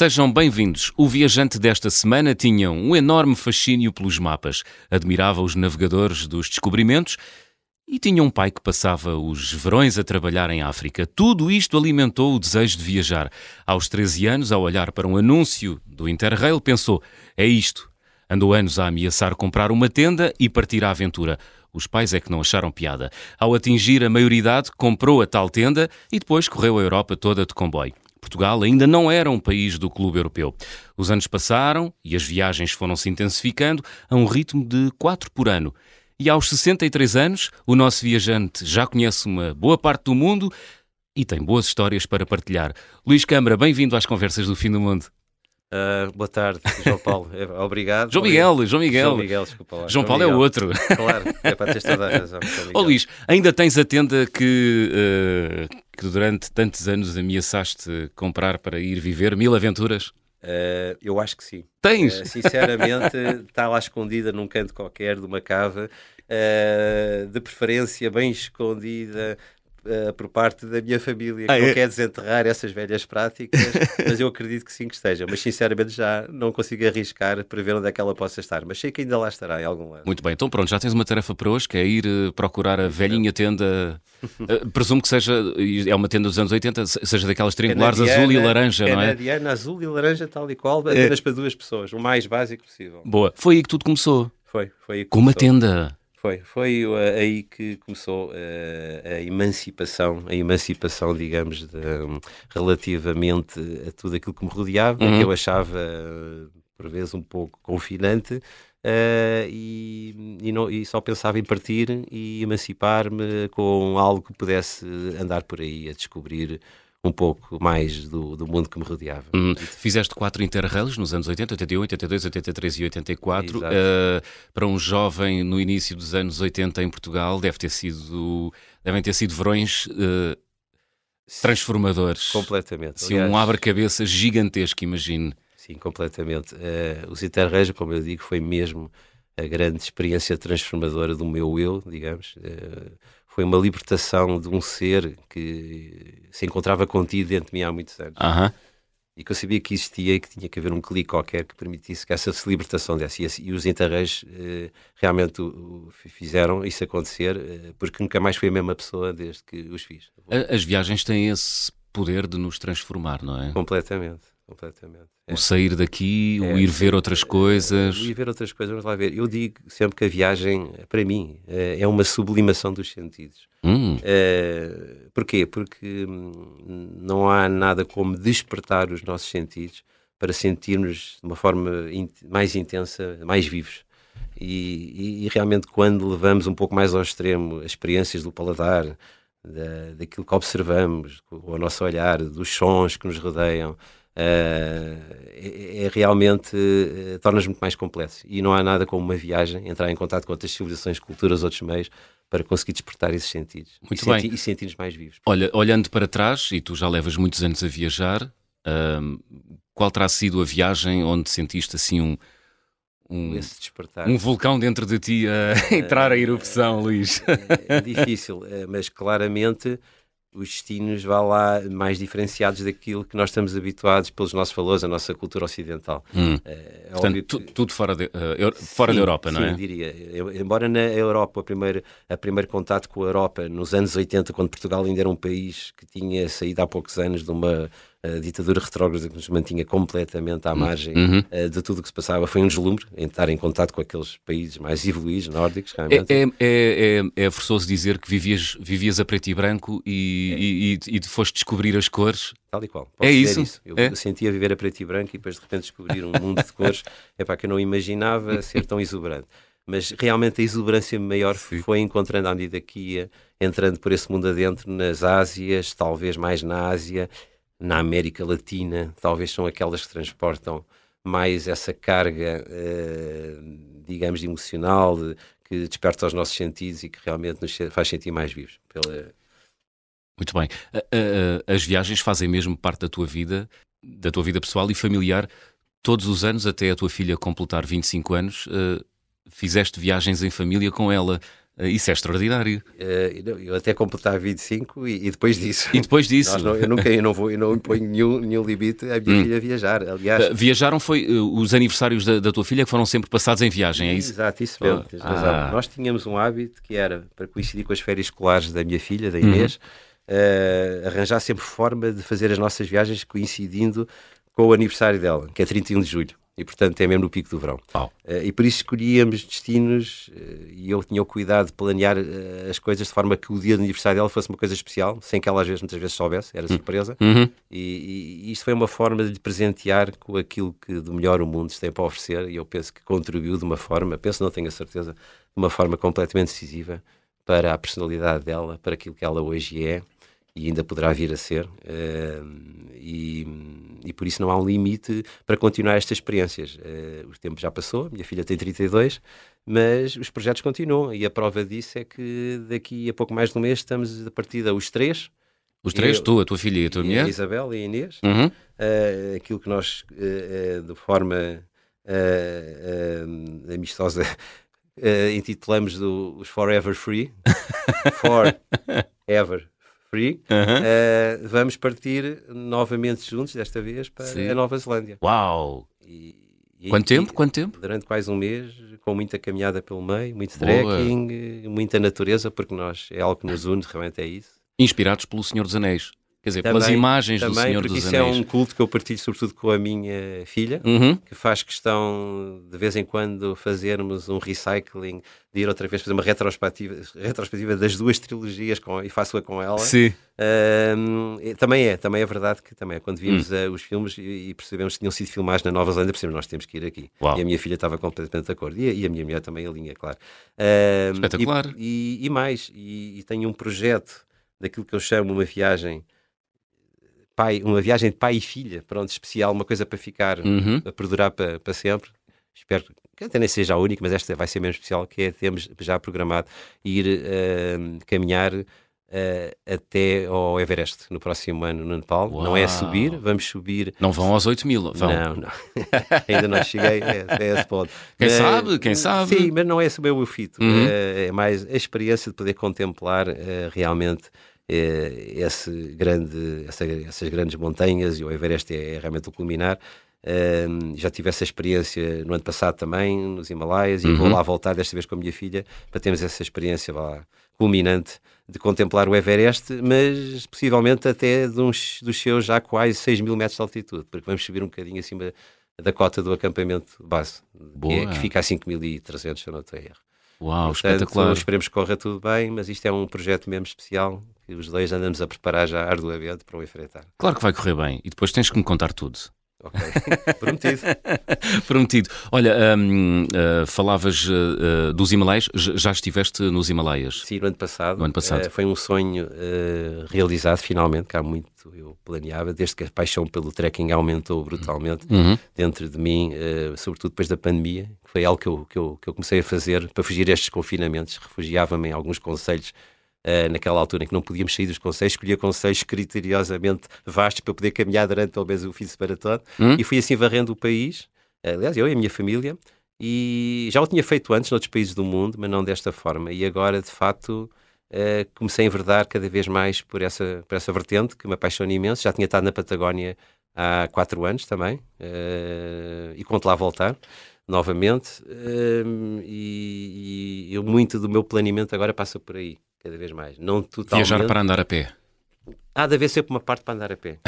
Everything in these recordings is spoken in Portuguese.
Sejam bem-vindos. O viajante desta semana tinha um enorme fascínio pelos mapas, admirava os navegadores dos descobrimentos e tinha um pai que passava os verões a trabalhar em África. Tudo isto alimentou o desejo de viajar. Aos 13 anos, ao olhar para um anúncio do Interrail, pensou: é isto. Andou anos a ameaçar comprar uma tenda e partir à aventura. Os pais é que não acharam piada. Ao atingir a maioridade, comprou a tal tenda e depois correu a Europa toda de comboio. Portugal ainda não era um país do Clube Europeu. Os anos passaram e as viagens foram se intensificando a um ritmo de quatro por ano. E aos 63 anos, o nosso viajante já conhece uma boa parte do mundo e tem boas histórias para partilhar. Luís Câmara, bem-vindo às Conversas do Fim do Mundo. Uh, boa tarde, João Paulo. É, obrigado. João Miguel, João Miguel. João Miguel, desculpa lá. João, João Paulo é Miguel. é o outro. Claro, é para ter toda a razão. Ó oh, Luís, ainda tens a tenda que, uh, que durante tantos anos ameaçaste comprar para ir viver mil aventuras? Uh, eu acho que sim. Tens? sinceramente, está lá escondida num canto qualquer de uma cava, de preferência bem escondida, uh, por parte da minha família, que ah, não é? quer desenterrar essas velhas práticas, mas eu acredito que sim que esteja. Mas sinceramente já não consigo arriscar para ver onde é que ela possa estar. Mas sei que ainda lá estará em algum lado. Muito bem, então pronto, já tens uma tarefa para hoje, que é ir uh, procurar a velhinha tenda. Uh, presumo que seja, é uma tenda dos anos 80, seja daquelas triangulares canadiana, azul e laranja, não é? Canadiana, azul e laranja, tal e qual, apenas é. para duas pessoas, o mais básico possível. Boa. Foi aí que tudo começou. Foi, foi aí que Com começou. uma tenda. Foi, foi uh, aí que começou uh, a emancipação, a emancipação, digamos, de, relativamente a tudo aquilo que me rodeava, uhum. que eu achava, por vezes, um pouco confinante, uh, e, e, não, e, só pensava em partir e emancipar-me com algo que pudesse andar por aí a descobrir um pouco mais do, do mundo que me rodeava. Hum, fizeste quatro interrails nos anos 80, 81, 82, 83 e 84. Uh, para um jovem no início dos anos 80 em Portugal, deve ter sido, devem ter sido verões uh, transformadores. Completamente. Sim, um abre-cabeça gigantesco, imagino. Sim, completamente. Uh, os interrails, como eu digo, foi mesmo a grande experiência transformadora do meu eu, digamos. Uh, foi uma libertação de um ser que se encontrava contido dentro de mim há muitos anos. Uhum. E que eu sabia que existia e que tinha que haver um clique qualquer que permitisse que essa libertação desse. E, os interrails eh, realmente o, o, fizeram isso acontecer, eh, porque nunca mais fui a mesma pessoa desde que os fiz. As viagens têm esse poder de nos transformar, não é? Completamente completamente. O sair daqui, é, o ir ver outras coisas. O ir ver outras coisas, vamos lá ver. Eu digo sempre que a viagem, para mim, é, é uma sublimação dos sentidos. Hum. É, porquê? Porque hum, não há nada como despertar os nossos sentidos para sentirmos de uma forma mais intensa, mais vivos. E, e, e, realmente, quando levamos um pouco mais ao extremo as experiências do paladar, da, daquilo que observamos, o nosso olhar, dos sons que nos rodeiam, é, é, realmente uh, torna-nos muito mais complexo e não há nada como uma viagem, entrar em contato com outras civilizações, culturas, outros meios para conseguir despertar esses sentidos muito e, bem. Senti e sentir-nos mais vivos. Olha, olhando para trás, e tu já levas muitos anos a viajar, qual terá sido a viagem onde sentiste assim um, um, um vulcão dentro de ti a entrar a erupção, Luís? É, é difícil, eh, mas claramente os destinos vá lá mais diferenciados daquilo que nós estamos habituados pelos nossos valores, a nossa cultura ocidental. Hum. É, Portanto, que... tudo fora, de, uh, fora sim, da Europa, não sim, é? Sim, diria. Eu, embora na Europa, o primeiro, a primeiro contato com a Europa, nos anos 80, quando Portugal ainda era um país que tinha saído há poucos anos de uma a ditadura retrógrada que nos mantinha completamente à hum, margem uhum. uh, de tudo o que se passava. Foi um deslumbre em estar em contato com aqueles países mais evoluídos, nórdicos, realmente. É, é, é, é forçoso dizer que vivias, vivias a preto e branco e, é. e, e, e foste descobrir as cores. Tal e qual. é isso? isso. Eu, é? sentia viver a preto e branco e depois de repente descobrir um mundo de cores é para que eu não imaginava ser tão exuberante mas realmente a exuberância maior Sim. foi encontrando à medida que ia entrando por esse mundo adentro, nas Ásias, talvez mais na Ásia, na América Latina, talvez são aquelas que transportam mais essa carga, uh, digamos, emocional, que desperta os nossos sentidos e que realmente nos faz sentir mais vivos. Pela... Muito bem. As viagens fazem mesmo parte da tua vida, da tua vida pessoal e familiar. Todos os anos, até a tua filha completar 25 anos, uh, fizeste viagens em família com ela. Isso é extraordinário. Uh, eu até completar 25 e, e depois disso. E depois disso. Não, eu nunca eu não vou, eu não imponho nenhum, nenhum limite à minha hum. filha viajar. Aliás, uh, viajaram foi uh, os aniversários da, da, tua filha que foram sempre passados em viagem, é isso? Exato, isso mesmo. Oh. Ah. Nós tínhamos um hábito que era para coincidir com as férias escolares da minha filha, da Inês, uhum. arranjar sempre forma de fazer as nossas viagens coincidindo com o aniversário dela, que é 31 de julho e portanto é mesmo no pico do verão. Oh. Uh, e por isso escolhíamos destinos uh, e eu tinha o cuidado de planear uh, as coisas de forma que o dia de aniversário dela fosse uma coisa especial, sem que ela às vezes, muitas vezes soubesse, era hum. surpresa. Uhum. E, e, isto foi uma forma de lhe presentear com aquilo que de melhor o mundo tem para oferecer e eu penso que contribuiu de uma forma, penso, não tenho a certeza, de uma forma completamente decisiva para a personalidade dela, para aquilo que ela hoje é e ainda poderá vir a ser. e e por isso não há um limite para continuar estas experiências. Uh, o tempo já passou, minha filha tem 32, mas os projetos continuam e a prova disso é que daqui a pouco mais de um mês estamos a partida os três. Os três, eu, tu, a tua filha e a tua mulher? A Isabel e a Inês. Uhum. Uh, aquilo que nós, uh, de forma amistosa, intitulamos do, os Forever Free. Forever Free, uh, vamos partir novamente juntos, desta vez, para Sim. a Nova Zelândia. Uau! E, e, Quanto tempo? Quanto tempo? Durante quase um mês, com muita caminhada pelo meio, muito trekking, muita natureza, porque nós é algo que nos une, realmente é isso. Inspirados pelo Senhor dos Anéis. Quer dizer, também, pelas imagens também, do Senhor dos Anéis. isso é um culto que eu partilho sobretudo com a minha filha, uhum. que faz questão de vez em quando fazermos um recycling, de ir outra vez fazer uma retrospectiva, retrospectiva das duas trilogias com, e faço-a com ela. Sim. Uh, também é, também é verdade que também é. Quando vimos uh, os filmes e, e, percebemos que tinham sido filmados na Nova Zelândia, percebemos nós temos que ir aqui. Uau. E a minha filha estava completamente de acordo. E, a, e a minha mulher também a linha, claro. Uh, Espetacular. E, e, mais, e tenho um projeto daquilo que eu chamo uma viagem pai, uma viagem de pai e filha, pronto, especial, uma coisa para ficar, uhum. a perdurar para, para sempre. Espero que até nem seja a única, mas esta vai ser mesmo especial, que é temos já programado ir uh, caminhar uh, até ao Everest no próximo ano no Nepal. Uau. Não é subir, vamos subir. Não vão aos 8 mil, vão. Não, não. Ainda não cheguei a, a esse ponto. Quem mas, sabe, quem sabe. Sim, mas não é esse o meu fito. Uhum. Uh, é mais a experiência de poder contemplar realmente é, esse grande, essa, essas grandes montanhas e o Everest é, é realmente o culminar. Um, já tive essa experiência no ano passado também, nos Himalaias, uhum. e vou uhum. lá voltar desta vez com a minha filha para termos essa experiência lá, culminante de contemplar o Everest, mas possivelmente até uns, dos seus já quase 6 mil metros de altitude, porque vamos subir um bocadinho acima da cota do acampamento base, que, é, que, fica a 5.300, se eu não estou a erro. Uau, Portanto, espetacular. Esperemos que corra tudo bem, mas isto é um projeto mesmo especial que os dois andamos a preparar já arduamente para o enfrentar. Claro que vai correr bem e depois tens que me contar tudo. Ok, prometido. prometido. Olha, um, uh, falavas uh, dos Himalaias, já estiveste nos Himalaias? Sim, no ano passado. No ano passado. Uh, foi um sonho realizado finalmente, que há muito eu planeava, desde que a paixão pelo trekking aumentou brutalmente uhum. dentro de mim, sobretudo depois da pandemia, que foi algo que eu, que, eu, que eu comecei a fazer para fugir a estes confinamentos, refugiava-me em alguns conselhos Uh, naquela altura em que não podíamos sair dos conselhos, escolhia conselhos criteriosamente vastos para poder caminhar durante pelo menos o fim de semana todo hum? e fui assim varrendo o país, uh, aliás, eu e a minha família, e já o tinha feito antes noutros países do mundo, mas não desta forma. E agora, de facto, uh, comecei a enverdar cada vez mais por essa, por essa vertente que me apaixona imenso. Já tinha estado na Patagónia há quatro anos também e conto lá voltar novamente. e, e eu, muito do meu planeamento agora passa por aí cada vez mais. Não totalmente. Viajar para andar a pé. Há de haver sempre uma parte para andar a pé,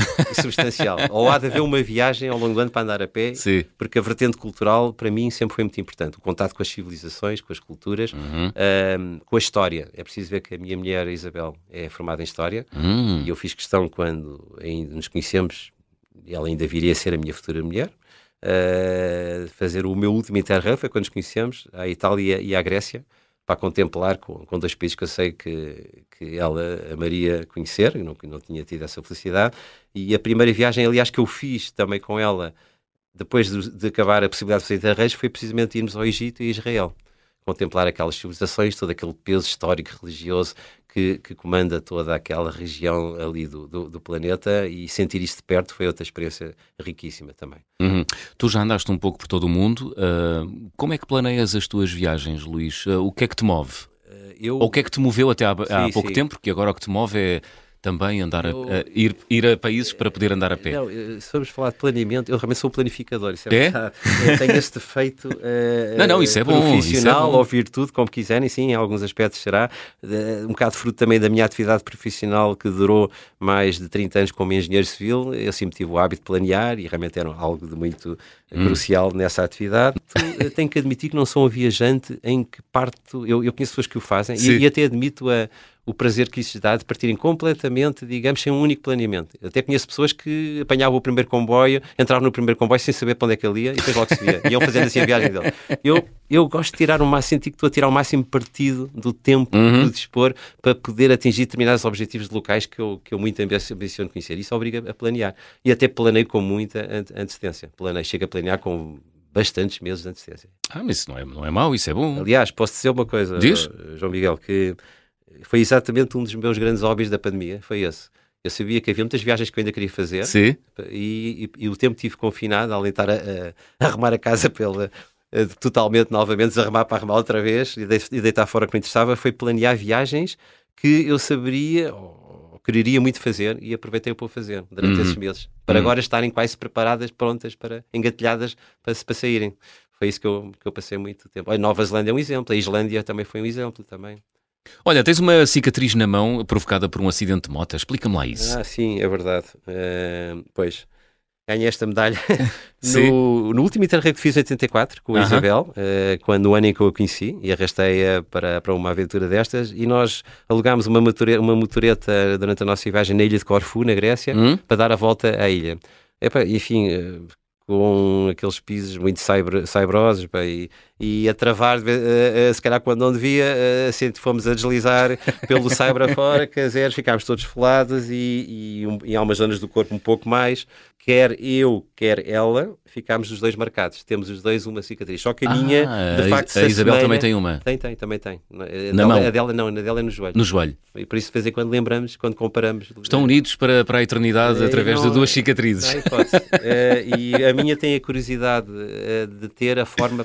substancial. Ou há de haver uma viagem ao longo do ano para andar a pé, Sim. porque a vertente cultural, para mim, sempre foi muito importante. O contato com as civilizações, com as culturas, uhum. um, com a história. É preciso ver que a minha mulher, a Isabel, é formada em História, uhum. e eu fiz questão, quando ainda nos conhecemos, ela ainda viria a ser a minha futura mulher, uh, fazer o meu último interrail, foi quando nos conhecemos, à Itália e à Grécia, para contemplar com, com dois países que eu sei que, que ela amaria conhecer, eu não, não tinha tido essa felicidade. E a primeira viagem, aliás, que eu fiz também com ela, depois de, de acabar a possibilidade de fazer interreis, foi precisamente irmos ao Egito e Israel. Contemplar aquelas civilizações, todo aquele peso histórico, religioso que, que comanda toda aquela região ali do, do, do, planeta e sentir isso de perto foi outra experiência riquíssima também. Uhum. Tu já andaste um pouco por todo o mundo. Uh, como é que planeias as tuas viagens, Luís? Uh, o que é que te move? eu... Ou o que é que te moveu até há, há sim, pouco sim. tempo? Porque agora o que te move é também andar eu, a, a, ir, ir a países para poder andar a pé. Não, se vamos falar de planeamento, eu realmente sou um planificador. Isso é, é? tenho esse defeito uh, não, não, isso é bom, profissional isso é ou virtude, como quiserem, sim, em alguns aspectos será. Uh, um bocado fruto também da minha atividade profissional que durou mais de 30 anos como engenheiro civil. Eu sempre tive o hábito de planear e realmente era algo de muito hum. crucial nessa atividade. tenho que admitir que não sou um viajante em que parto. Eu, eu conheço pessoas que o fazem e, e, até admito a o prazer que isso dá de partirem completamente, digamos, sem um único planeamento. Eu até conheço pessoas que apanhavam o primeiro comboio, entravam no primeiro comboio sem saber para onde é que ele ia e depois logo se via. Iam fazendo assim a viagem dele. Eu, eu gosto de tirar o máximo, senti que estou a tirar o máximo partido do tempo uhum. de dispor para poder atingir determinados objetivos locais que eu, que eu muito ambiciono conhecer. Isso obriga a planear. E até planeio com muita antecedência. Planeio, chego a planear com bastantes meses de antecedência. Ah, mas isso não é, não é mau, isso é bom. Aliás, posso dizer uma coisa, Diz? João Miguel, que foi exatamente um dos meus grandes hobbies da pandemia, foi esse. Eu sabia que havia muitas viagens que eu ainda queria fazer Sim. E, e, e o tempo que tive confinado, além de estar a, a, a arrumar a casa pela, a, totalmente novamente, desarrumar para arrumar outra vez e, de, e deitar fora o que me interessava, foi planear viagens que eu saberia ou quereria muito fazer e aproveitei para fazer durante uhum. esses meses, para uhum. agora estarem quase preparadas, prontas, para engatilhadas para, para saírem. Foi isso que eu, que eu passei muito tempo. A Nova Zelândia é um exemplo, a Islândia também foi um exemplo também. Olha, tens uma cicatriz na mão provocada por um acidente de moto. Explica-me lá isso. Ah, sim, é verdade. Uh, pois, ganhei esta medalha no, no, último Interrail que fiz em 84 com a uh -huh. Isabel, uh, quando o ano em que eu a conheci e arrastei-a para, para uma aventura destas e nós alugámos uma motoreta, uma motoreta durante a nossa viagem na ilha de Corfu, na Grécia, hum? para dar a volta à ilha. Epa, enfim, eh, com aqueles pisos muito pá, e, e a travar, uh, uh, se calhar quando não devia, uh, assim fomos a deslizar pelo cyber afora, quer dizer, ficámos todos folados e, e, um, e há umas zonas do corpo um pouco mais, quer eu, quer ela, ficámos os dois marcados. Temos os dois uma cicatriz. Só que a minha, ah, de facto, a, Isabel também tem uma. Tem, tem, também tem. Na mão? A dela não, a dela é no joelho. No joelho. E por isso, de vez em quando lembramos, quando comparamos. Estão unidos para, para a eternidade é, através não, de duas cicatrizes. Não, é, e a minha tem a curiosidade de ter a forma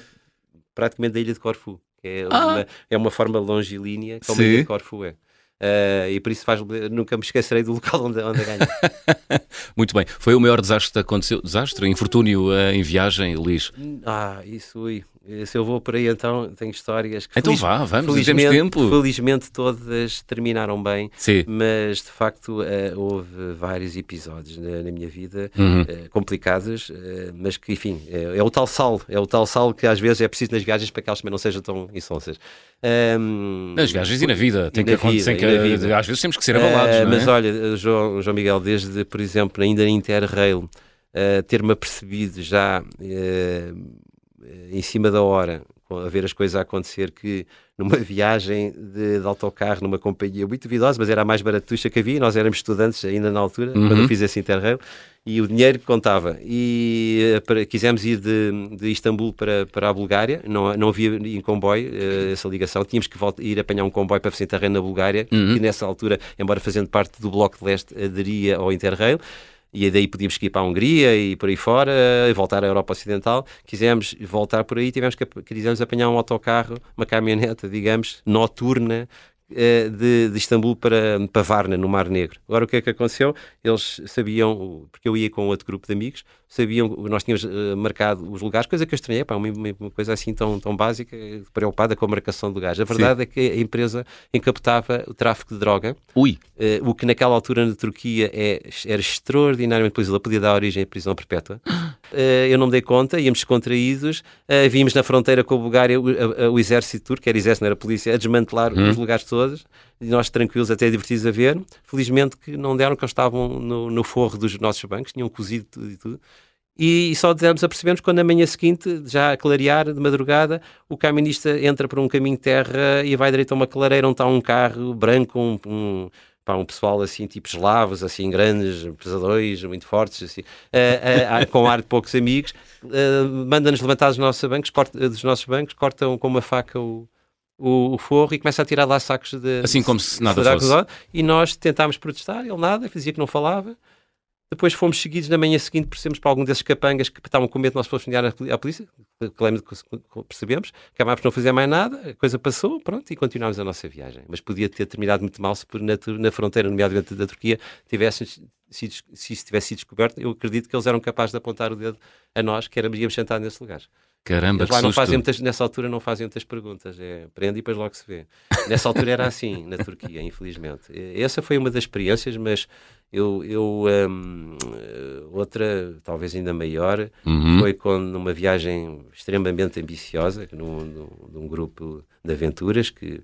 praticamente da ilha de Corfu. Que é, ah. uma, é uma forma longilínea como Sim. a ilha de Corfu é. Uh, e por isso faz, nunca me esquecerei do local onde, onde ganho. Muito bem. Foi o maior desastre que aconteceu? Desastre? Infortúnio uh, em viagem, Luís? Ah, isso, ui. Se eu vou por aí, então tenho histórias que. Então feliz, vá, vamos, felizmente, tempo. Felizmente todas terminaram bem, Sim. mas de facto uh, houve vários episódios na, na minha vida uhum. uh, complicados, uh, mas que, enfim, é, é, o tal sal, é o tal sal que às vezes é preciso nas viagens para que elas também não sejam tão insonsas. Um, nas viagens e na vida, tem que acontecer, que, às vezes temos que ser abalados. É? Mas olha, João, João Miguel, desde, por exemplo, ainda na Interrail, ter-me apercebido já em cima da hora, a ver as coisas a acontecer, que numa viagem de, de autocarro, numa companhia muito duvidosa, mas era a mais baratuxa que havia, nós éramos estudantes ainda na altura, uhum. quando eu fiz esse Interrail, e o dinheiro contava. E eh, para, quisemos ir de, de Istambul para, para a Bulgária, não, não havia em comboio uh, essa ligação, tínhamos que voltar, ir apanhar um comboio para fazer Interrail na Bulgária, uhum. que nessa altura, embora fazendo parte do Bloco de Leste, aderia ao Interrail e daí podíamos ir para a Hungria e por aí fora, e voltar à Europa Ocidental. Quisemos voltar por aí, tivemos que quisemos apanhar um autocarro, uma caminhoneta, digamos, noturna, eh, de, de, Istambul para, para Varna, no Mar Negro. Agora, o que é que aconteceu? Eles sabiam, porque eu ia com outro grupo de amigos, sabiam, nós tínhamos uh, marcado os lugares, coisa que eu estranhei, pá, uma, uma, coisa assim tão, tão básica, preocupada com a marcação de lugares. A verdade Sim. é que a empresa encaptava o tráfico de droga, Ui. Uh, o que naquela altura na Turquia é, era extraordinariamente perigoso, podia dar origem à prisão perpétua. Uh, eu não me dei conta, íamos descontraídos, uh, vimos na fronteira com a Bulgária o, a, a, o exército turco, era exército, não era polícia, a desmantelar hum. os lugares todos, e nós tranquilos, até divertidos a ver. Felizmente que não deram, que eles estavam no, no forro dos nossos bancos, tinham cozido tudo e tudo. E, só demos a percebermos quando na manhã seguinte, já a clarear de madrugada, o caminista entra por um caminho terra e vai direito a uma clareira onde está um carro branco, um, um pá, um pessoal assim, tipo eslavos, assim, grandes, pesadões, muito fortes, assim, uh, uh, com ar de poucos amigos, uh, manda-nos levantar dos nossos bancos, corta, dos nossos bancos, cortam com uma faca o, o, o, forro e começa a tirar lá sacos de... Assim como se nada fosse. E nós tentámos protestar, ele nada, fazia que não falava, Depois fomos seguidos na manhã seguinte, percebemos para algum desses capangas que estavam com medo de nós fôssemos à polícia, que percebemos, acabámos por não fazer mais nada, a coisa passou, pronto, e continuámos a nossa viagem. Mas podia ter terminado muito mal se por na, na fronteira, nomeadamente da Turquia, tivessem se, se isso tivesse sido descoberto, eu acredito que eles eram capazes de apontar o dedo a nós, que éramos, íamos sentar nesse lugar. Caramba, Eles lá não fazem muitas, nessa altura não fazem muitas perguntas, é prende e depois logo se vê. Nessa altura era assim, na Turquia, infelizmente. Essa foi uma das experiências, mas eu, eu um, outra, talvez ainda maior, uhum. foi quando numa viagem extremamente ambiciosa, num, num, num grupo de aventuras que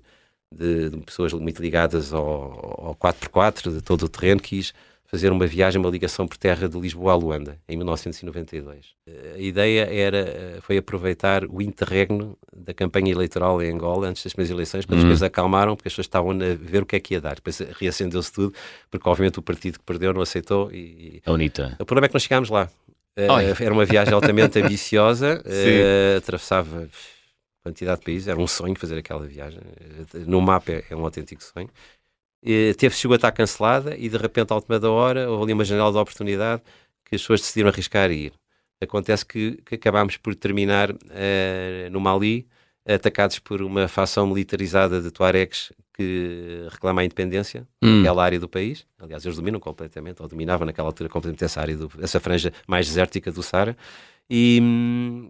de, de, pessoas muito ligadas ao, ao 4x4, de todo o terreno, quis fazer uma viagem, uma ligação por terra de Lisboa a Luanda, em 1992. A ideia era, eh, foi aproveitar o interregno da campanha eleitoral em Angola, antes das primeiras eleições, quando uhum. as coisas acalmaram, porque as pessoas estavam a ver o que é que ia dar. Depois reacendeu-se tudo, porque obviamente o partido que perdeu não aceitou. E, a UNITA. O problema é que nós chegámos lá. Uh, era uma viagem altamente ambiciosa, uh, atravessava quantidade de países, era um sonho fazer aquela viagem. No mapa é, é um autêntico sonho teve chegou a estar cancelada e de repente, à última da hora, houve ali uma janela de oportunidade que as pessoas decidiram arriscar e ir. Acontece que, que acabámos por terminar uh, no Mali, atacados por uma facção militarizada de Tuaregs que reclama a independência hum. daquela área do país. Aliás, eles dominam completamente, ou dominavam naquela altura completamente essa área, do, essa franja mais desértica do Sara. E,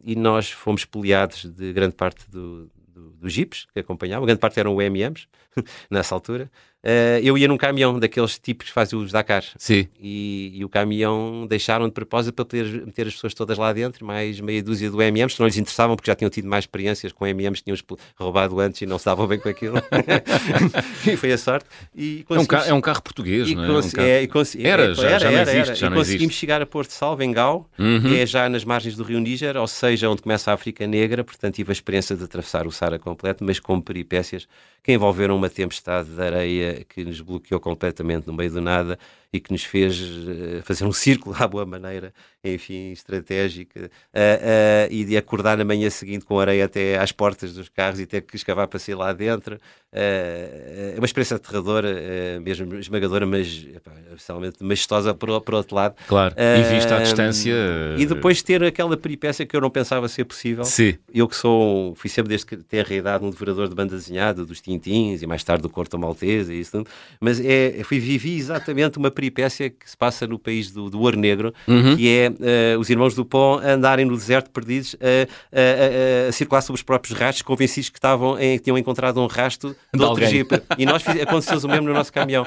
e nós fomos poliados de grande parte do, do, dos jipes que acompanhavam, grande parte eram UMMs nessa altura, Uh, eu ia num caminhão daqueles tipos que fazem os Dakar. Sim. E, e, o caminhão deixaram de propósito para poder meter as pessoas todas lá dentro, mais meia dúzia do MMs, que não lhes interessavam porque já tinham tido mais experiências com MMs, tinham roubado antes e não se davam bem com aquilo. e foi a sorte. E é, um carro, é um carro português, não é? Um carro... é era, já, era, já não existe. Era, já não e conseguimos existe. chegar a Porto Salvo, em Gau, uhum. que é já nas margens do Rio Níger, ou seja, onde começa a África Negra, portanto tive a experiência de atravessar o Sara completo, mas com peripécias que envolveram uma tempestade de areia que nos bloqueou completamente no meio do nada e que nos fez uh, fazer um círculo à boa maneira, enfim, estratégica, uh, uh, e de acordar na manhã seguinte com areia até às portas dos carros e ter que escavar para sair lá dentro. é uma experiência aterradora, mesmo esmagadora, mas especialmente majestosa por, por outro lado. Claro, e vista à distância. E depois ter aquela peripécia que eu não pensava ser possível. Sim. Eu que sou, fui sempre desde que tenho a idade um devorador de banda desenhada, dos Tintins e mais tarde do Corto Maltese e isso tudo, mas é, fui, vivi exatamente uma peripécia que se passa no país do, do Ouro Negro, uhum. que é uh, os irmãos do Pão andarem no deserto perdidos a, a, a, circular sobre os próprios rastros, convencidos que, estavam em, que tinham encontrado um rasto de, de outro jeep. E nós aconteceu o mesmo no nosso caminhão.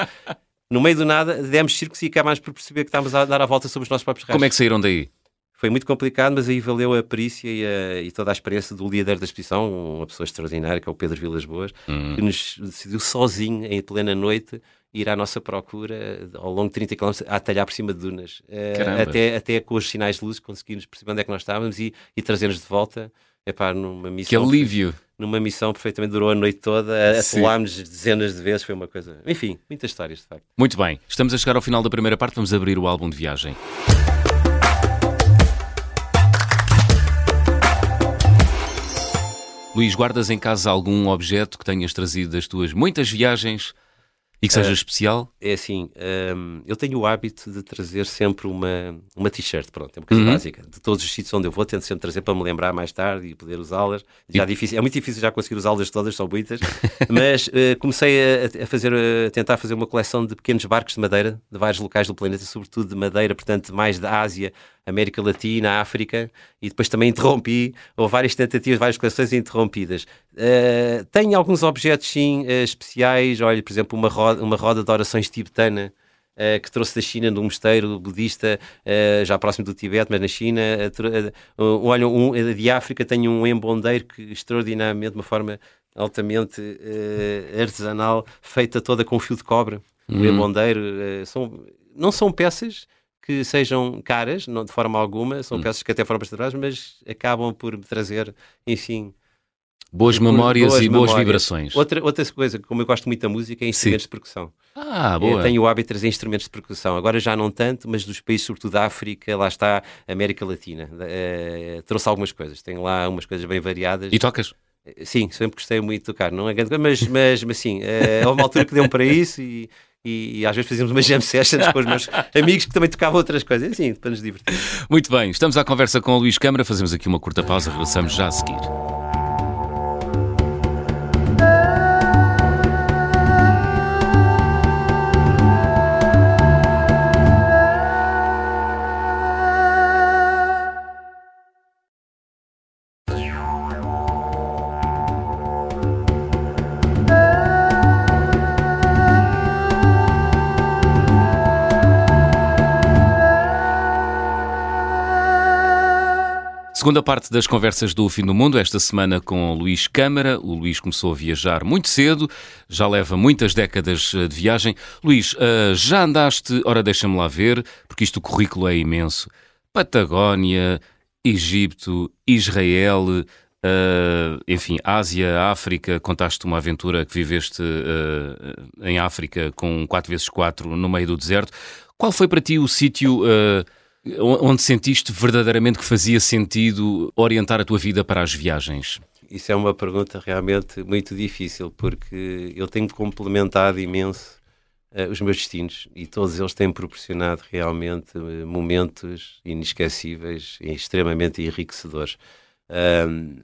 No meio do nada, demos circos e acabámos por perceber que estávamos a dar a volta sobre os nossos próprios rastros. Como é que saíram daí? Foi muito complicado, mas aí valeu a perícia e, a, e, toda a experiência do líder da expedição, uma pessoa extraordinária, que é o Pedro Vilas Boas, uhum. que nos decidiu sozinho, em plena noite, ir à nossa procura ao longo de 30 km a atalhar por cima de dunas. Uh, até, até com os sinais de luz conseguimos perceber onde é que nós estávamos e, e trazer-nos de volta. Epá, numa missão, que alívio! Numa missão perfeitamente durou a noite toda, atolámos dezenas de vezes, foi uma coisa. Enfim, muitas histórias, de facto. Muito bem, estamos a chegar ao final da primeira parte, vamos abrir o álbum de viagem. Luís, guardas em casa algum objeto que tenhas trazido das tuas muitas viagens e que seja uh, especial? É assim, um, eu tenho o hábito de trazer sempre uma, uma t-shirt, pronto, é uma coisa uhum. básica. De todos os sítios onde eu vou, tento sempre trazer para me lembrar mais tarde e poder usá-las. Já e... difícil, é muito difícil já conseguir usá-las todas, são muitas, mas uh, comecei a, a fazer, a tentar fazer uma coleção de pequenos barcos de madeira, de vários locais do planeta, sobretudo de madeira, portanto, mais da Ásia, América Latina, África, e depois também interrompi, ou várias tentativas, várias coleções interrompidas. Uh, tenho alguns objetos, sim, uh, especiais, olha, por exemplo, uma roda, uma roda de orações tibetana, Uh, que trouxe da China, de um mosteiro budista, uh, já próximo do Tibete, mas na China. Uh, olha, um, de África tenho um embondeiro que extraordinariamente, de uma forma altamente artesanal, feita toda com fio de cobre. Uhum. O embondeiro são, não são peças que sejam caras, não de forma alguma, são hum. peças que até foram bastante mas acabam por trazer, enfim, Boas memórias boas e boas memórias. vibrações. Outra, outra coisa, como eu gosto muito da música, é instrumentos Sim. de percussão. Ah, boa. Eu tenho o hábito de trazer instrumentos de percussão. Agora já não tanto, mas dos países, sobretudo da África, lá está América Latina. Uh, trouxe algumas coisas. Tenho lá umas coisas bem variadas. E tocas? Sim, sempre gostei muito de tocar. Não é grande coisa, mas, mas, mas sim, uh, houve uma altura que deu para isso e, e, e às vezes fazíamos uma jam sessions com os meus amigos que também tocavam outras coisas, assim, para nos divertir. Muito bem, estamos à conversa com o Luís Câmara, fazemos aqui uma curta pausa, regressamos já a seguir. Segunda parte das conversas do Fim do Mundo, esta semana com Luís Câmara. O Luís começou a viajar muito cedo, já leva muitas décadas eh, de viagem. Luís, uh, já andaste, ora deixa-me lá ver, porque isto o currículo é imenso. Patagónia, Egito, Israel, uh, enfim, Ásia, África. Contaste uma aventura que viveste uh, em África com 4x4 no meio do deserto. Qual foi para ti o sítio onde sentiste verdadeiramente que fazia sentido orientar a tua vida para as viagens? Isso é uma pergunta realmente muito difícil, porque eu tenho complementado imenso uh, os meus destinos e todos eles têm proporcionado realmente uh, momentos inesquecíveis e extremamente enriquecedores. Uh,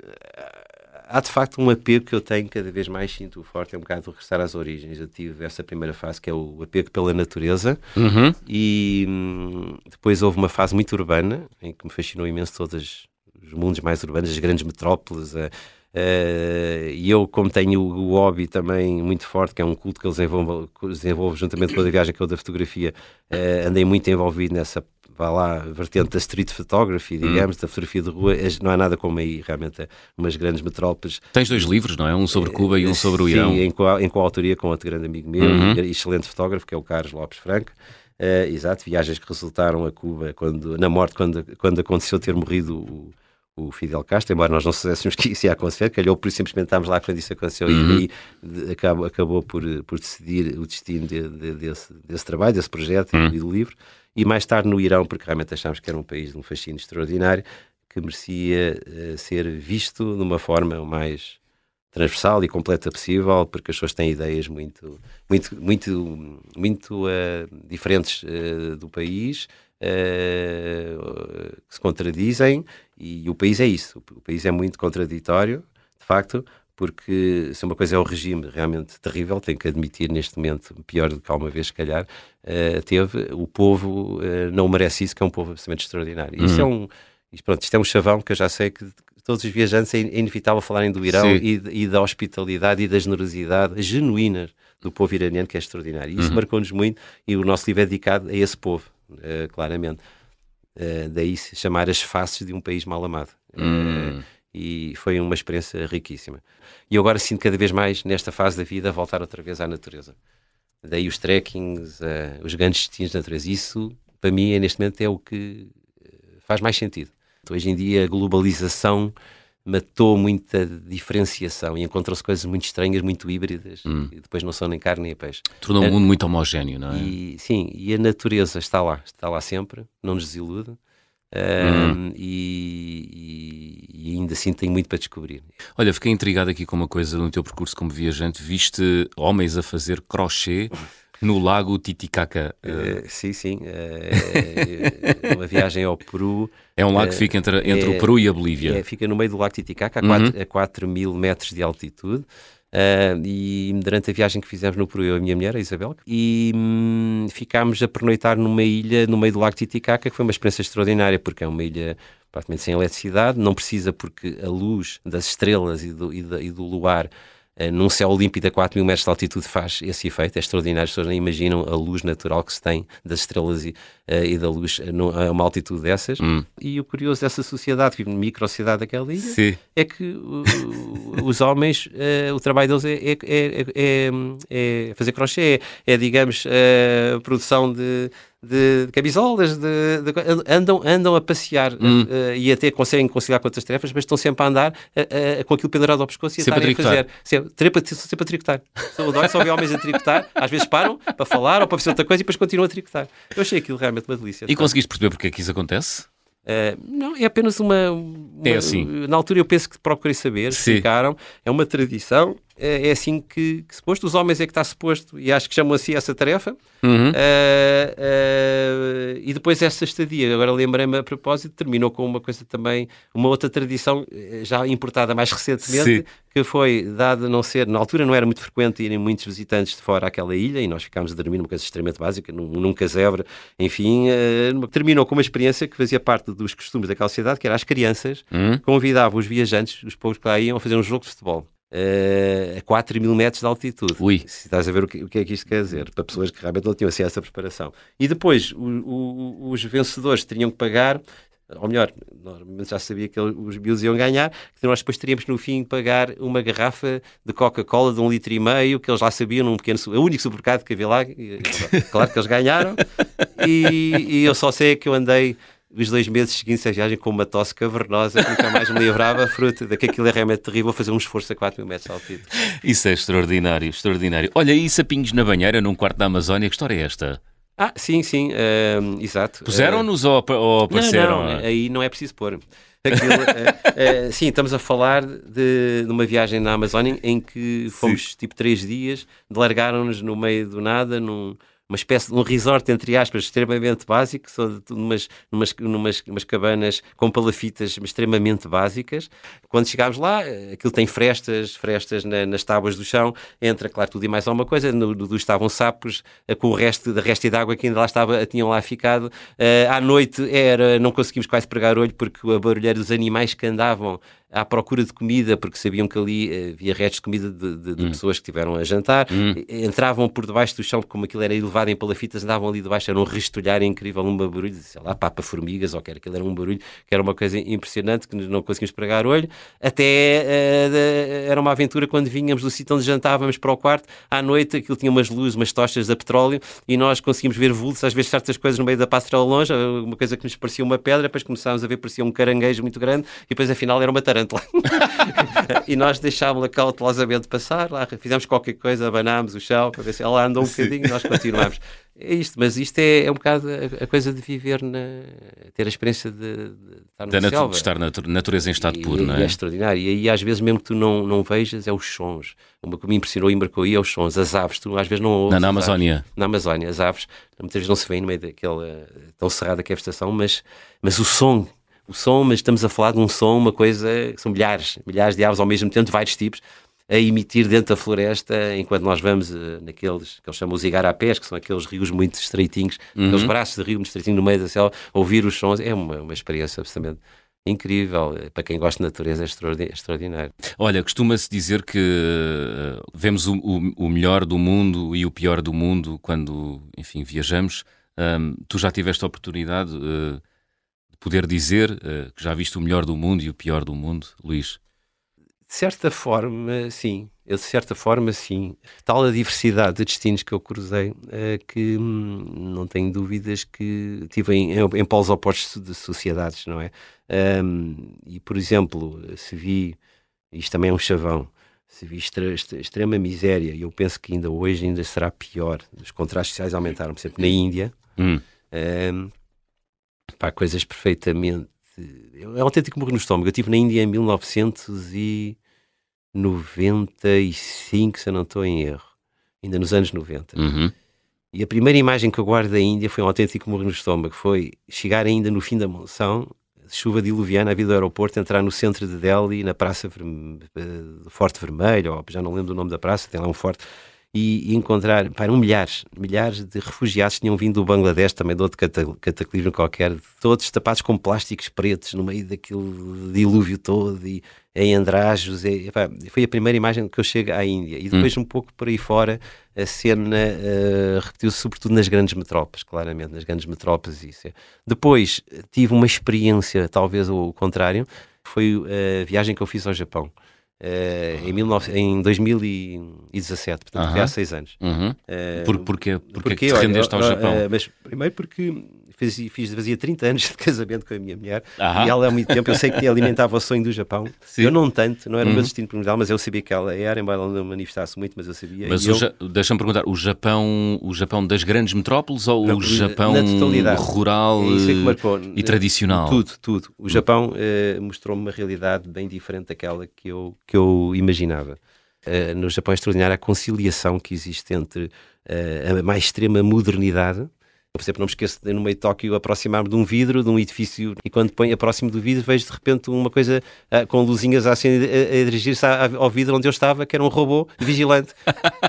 há de facto um apego que eu tenho cada vez mais sinto forte, é um bocado regressar às origens. Eu tive essa primeira fase que é o apego pela natureza uhum. e hum, depois houve uma fase muito urbana em que me fascinou imenso todos os mundos mais urbanos, as grandes metrópoles. Uh, uh, e eu, como tenho o, hobby também muito forte, que é um culto que eu desenvolvo, desenvolvo juntamente com a viagem que é o da fotografia, uh, andei muito envolvido nessa vá lá, vertente da street photography, digamos, hum. da fotografia de rua, não há nada como aí, realmente, umas grandes metrópoles. Tens dois livros, não é? Um sobre Cuba e um sobre o Irão. Sim, em, co em coautoria com outro grande amigo meu, uhum. excelente fotógrafo, que é o Carlos Lopes Franco. Uh, exato, viagens que resultaram a Cuba quando, na morte, quando, quando aconteceu ter morrido o, o Fidel Castro, embora nós não soubéssemos que isso ia acontecer, calhou por simplesmente estávamos lá quando isso aconteceu uhum. e aí acabou, acabou por, por decidir o destino de, de, desse, desse trabalho, desse projeto uhum. e do livro e mais tarde no Irão, porque realmente achámos que era um país de um fascínio extraordinário, que merecia uh, ser visto de uma forma mais transversal e completa possível, porque as pessoas têm ideias muito, muito, muito, muito uh, diferentes uh, do país, que se contradizem, e o país é isso. O país é muito contraditório, de facto, porque se uma coisa é o regime realmente terrível, tenho que admitir neste momento, pior do que alguma vez, se calhar, uh, teve, o povo uh, não merece isso, que é um povo absolutamente extraordinário. Uhum. Isso é um, isto, pronto, isto é um chavão que eu já sei que todos os viajantes é, é inevitável falarem do Irão e, e, da hospitalidade e da generosidade genuína do povo iraniano, que é extraordinário. E isso uhum. marcou-nos muito e o nosso livro é dedicado a esse povo, uh, claramente. daí se chamar as faces de um país mal amado. Uhum e foi uma experiência riquíssima. E eu agora sinto cada vez mais, nesta fase da vida, voltar outra vez à natureza. Daí os trekkings, uh, os grandes destinos de natureza. Isso, para mim, é, neste momento, é o que eh, faz mais sentido. Hoje em dia, a globalização matou muita diferenciação e encontrou-se coisas muito estranhas, muito híbridas, hum. e depois não são nem carne nem peixe. Tornou o mundo muito homogéneo, não é? E, sim, e a natureza está lá, está lá sempre, não nos desilude. Uhum. e, e, ainda assim tenho muito para descobrir. Olha, fiquei intrigado aqui com uma coisa no teu percurso como viajante. Viste homens a fazer crochê no lago Titicaca. Uh, sim, sim. Uh, uma viagem ao Peru. É um lago que fica entre, entre o Peru e a Bolívia. É, fica no meio do lago Titicaca, a, uhum. 4, a 4 mil metros de altitude. Uh, e durante a viagem que fizemos no Peru, eu e a minha mulher, a Isabel, e hum, ficámos a pernoitar numa ilha no meio do Lago Titicaca, que foi uma experiência extraordinária, porque é uma ilha praticamente sem eletricidade, não precisa porque a luz das estrelas e do, e, e do luar num céu límpido a 4 mil metros de altitude faz esse efeito, é extraordinário, as pessoas nem imaginam a luz natural que se tem das estrelas e, uh, e da luz a uma altitude dessas. Hum. E o curioso dessa sociedade, que micro-sociedade daquela ilha, Sim. é que os homens, o trabalho deles é, é, é, é, é fazer crochê, é, digamos, a produção de de, camisolas, de, de, andam, andam a passear hum. uh, e até conseguem conciliar com outras tarefas, mas estão sempre a andar uh, uh, com aquilo pendurado ao pescoço e a estarem a fazer. Sempre, sempre, sempre a tricotar. Só adoro, só vi homens a tricotar, às vezes param para falar ou para fazer outra coisa e depois continuam a tricotar. Eu achei aquilo realmente uma delícia. E conseguiste perceber porque é que isso acontece? Uh, não, é apenas uma, uma, É assim. Na altura eu penso que procurei saber, Sim. explicaram. É uma tradição, é, é assim que, que suposto, os homens é que está suposto, e acho que chamam assim essa tarefa. Uhum. Uh, uh, e depois essa estadia, agora lembrei-me a propósito, terminou com uma coisa também, uma outra tradição eh, já importada mais recentemente, Sim. que foi dada a não ser, na altura não era muito frequente irem muitos visitantes de fora àquela ilha e nós ficámos a dormir numa coisa extremamente básica, num, num casebre, enfim, uh, terminou com uma experiência que fazia parte dos costumes daquela cidade, que era as crianças Uhum. convidavam os viajantes, os poucos que lá iam, a fazer um jogo de futebol. Eh, a 4 mil metros de altitude. Ui. Se estás a ver o que, o que é que isto quer dizer, para pessoas que realmente não tinham assim essa preparação. E depois, o- o- os vencedores teriam que pagar, ou melhor, normalmente já sabia que os miúdos iam ganhar, que nós depois teríamos no fim pagar uma garrafa de Coca-Cola de um litro e meio, que eles lá sabiam, num pequeno, su- o único supermercado que havia lá, claro que eles ganharam, e, e eu só sei que eu andei os dois meses seguintes à viagem com uma tosse cavernosa que nunca mais me livrava, fruto de que aquilo é realmente terrível, fazer um esforço a 4 mil metros de altitude. Isso é extraordinário, extraordinário. Olha, e sapinhos na banheira num quarto da Amazónia, que história é esta? Ah, sim, sim, ehm, exato. Puseram-nos ou, ou apareceram? Não, não, aí não é preciso pôr. Aquilo, eh, eh, sim, estamos a falar de, de uma viagem na Amazónia em que fomos tipo três dias, largaram-nos no meio do nada, num, uma espécie de um resort, entre aspas, extremamente básico, só de numas, numas, numas, umas cabanas com palafitas extremamente básicas. Quando chegámos lá, eh, aquilo tem frestas, frestas na- nas tábuas do chão, entra, claro, tudo e mais alguma coisa. No, no, estavam sapos eh, com o resto da resta de água que ainda lá estava, tinham lá ficado. Eh, à noite era, não conseguimos quase pregar olho porque a barulheira dos animais que andavam à procura de comida, porque sabiam que ali eh, havia restos de comida de, de- de pessoas que estiveram a jantar, E- entravam por debaixo do chão, como aquilo era elevado em palafitas, andavam ali debaixo, era um restolhar incrível, um barulho, sei lá, papa-formigas, ou que era, aquilo era um barulho, que era uma coisa impressionante, que não conseguimos pregar olho, até de- era uma aventura quando vinhamos do sítio onde jantávamos para o quarto, à noite aquilo tinha umas luzes, umas tochas a petróleo, e nós conseguimos ver vultos, às vezes certas coisas no meio da ao longe, uma coisa que nos parecia uma pedra, depois começámos a ver, parecia um caranguejo muito grande, e depois afinal era uma tarântula. e nós deixámos-la cautelosamente passar, lá fizemos qualquer coisa, abanámos o chão para ver se ela andou um bocadinho e nós continuámos. É isto, mas isto é, é um bocado a, a coisa de viver, na, ter a experiência de, de estar na natu- de estar na natu- natureza em estado E- puro, e, não é é? extraordinário. E aí, às vezes, mesmo que tu não, não vejas, é os sons. Uma que me impressionou e marcou aí é os sons. As aves, tu às vezes não ouves. Na, na aves. Amazónia. Na Amazónia, as aves, muitas vezes não se vêem no meio daquela tão cerrada que é a estação, mas, mas o som, o som, mas estamos a falar de um som, uma coisa, são milhares, milhares de aves ao mesmo tempo, de vários tipos, a emitir dentro da floresta, enquanto nós vamos eh, naqueles que eles chamam os igarapés, que são aqueles rios muito estreitinhos, aqueles braços de rio muito estreitinhos no meio da selva, ouvir os sons, é uma, uma experiência absolutamente incrível. Para quem gosta de natureza é extraordi- extraordinário. Olha, costuma-se dizer que eh, vemos o, o- o melhor do mundo e o pior do mundo quando, enfim, viajamos. Ahm, tu já tiveste a oportunidade eh, de poder dizer eh, que já viste o melhor do mundo e o pior do mundo, Luís? De certa forma, sim. Eu, de certa forma, sim. Tal a diversidade de destinos que eu cruzei eh, que hum, não tenho dúvidas que tive em, em, em polos opostos de sociedades, não é? Ahm, e, por exemplo, se vi, isto também é um chavão, se vi extre- extre- extrema miséria, e eu penso que ainda hoje ainda será pior, os contrastes sociais aumentaram, por exemplo, na Índia, Hum, um, pá, coisas perfeitamente. É um autêntico morro no estômago. Eu estive na Índia em 1995, se eu não estou em erro, ainda nos anos 90. uhum. E a primeira imagem que eu guardo da Índia foi um autêntico morro no estômago. Foi chegar ainda no fim da monção, chuva diluviana, a vida do aeroporto, entrar no centro de Delhi, na Praça Verme- eh, Forte Vermelho, ou já não lembro do nome da praça, tem lá um forte, e, encontrar, pá, eram milhares, milhares de refugiados que tinham vindo do Bangladesh, também de outro cata- cataclismo qualquer, todos tapados com plásticos pretos no meio daquele dilúvio todo e em andrajos. E, pá, foi a primeira imagem que eu chego à Índia. E depois, um pouco por aí fora, a cena uh, repetiu-se sobretudo nas grandes metrópoles, claramente, nas grandes metrópoles. Isso é. Depois tive uma experiência, talvez o contrário, foi a viagem que eu fiz ao Japão. Uh, em, 19, em 2017, portanto, foi Aham. há seis anos. Uhum. Uh, Por, porquê, porquê porque, que te olha, rendeste ao eu- Japão? eh, mas primeiro porque fiz, fiz, fazia 30 anos de casamento com a minha mulher e ela há muito tempo, eu sei que alimentava o sonho do Japão. Sim. Eu não tanto, não era o meu Uhum. destino primordial, mas eu sabia que ela era, embora ela não manifestasse muito, mas eu sabia. Mas eu, Ja- deixa-me perguntar, o Japão, o Japão das grandes metrópoles ou Não, o Japão rural é eh, e tradicional? Tudo, tudo. O Japão eh, mostrou-me uma realidade bem diferente daquela que eu, que eu imaginava. Uh, no Japão é extraordinária a conciliação que existe entre uh, a mais extrema modernidade por exemplo, não me esqueço de no meio de Tóquio aproximar-me de um vidro, de um edifício, e quando ponho próximo do vidro vejo de repente uma coisa uh, com luzinhas assim, a, a dirigir-se ao vidro onde eu estava, que era um robô vigilante.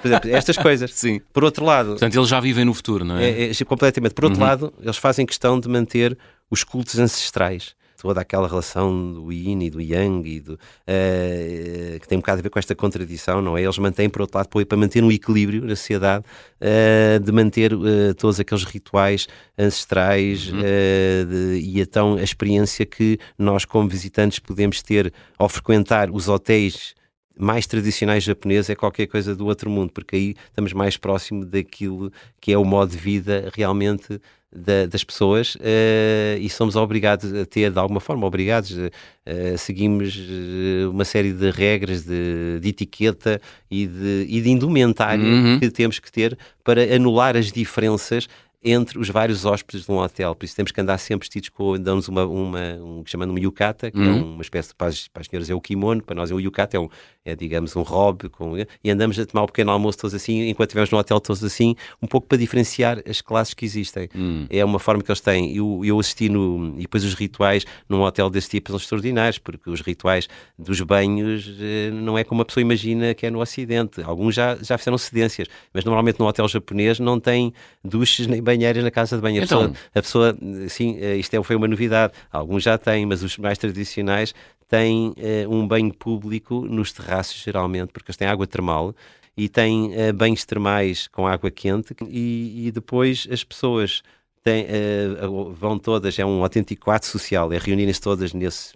Por exemplo, estas coisas. Sim. Por outro lado. Portanto, eles já vivem no futuro, não é? é, é completamente. Por outro uhum. lado, eles fazem questão de manter os cultos ancestrais toda aquela relação do yin e do yang e do, uh, que tem um bocado a ver com esta contradição, não é? Eles mantêm, por outro lado, para manter um equilíbrio na sociedade, uh, de manter uh, todos aqueles rituais ancestrais uhum. de, e então a experiência que nós, como visitantes, podemos ter ao frequentar os hotéis mais tradicionais japoneses é qualquer coisa do outro mundo, porque aí estamos mais próximo daquilo que é o modo de vida realmente da, das pessoas uh, e somos obrigados a ter, de alguma forma, obrigados, uh, seguimos uma série de regras de, de etiqueta e de, e de indumentária uhum. que temos que ter para anular as diferenças entre os vários hóspedes de um hotel. Por isso temos que andar sempre vestidos com, damos uma, uma um que chamamos uma yukata, que é uhum. é uma espécie de, para as, para as senhoras é o kimono, para nós é o yukata, é, um, é digamos um robe, com, e andamos a tomar um pequeno almoço todos assim, enquanto estivermos no hotel todos assim, um pouco para diferenciar as classes que existem. Uhum. É uma forma que eles têm. Eu, eu assisti no, e depois os rituais num hotel desse tipo são extraordinários, porque os rituais dos banhos eh, não é como a pessoa imagina que é no Ocidente. Alguns já, já fizeram cedências, mas normalmente no hotel japonês não tem duches nem banhos banheiras na casa de banho. A, então... pessoa, a pessoa, sim, eh, isto é, foi uma novidade. Alguns já têm, mas os mais tradicionais têm uh, um banho público nos terraços, geralmente, porque eles têm água termal e têm uh, banhos termais com água quente e, e depois as pessoas têm, uh, vão todas, é um autêntico ato social, é reunirem-se todas nesse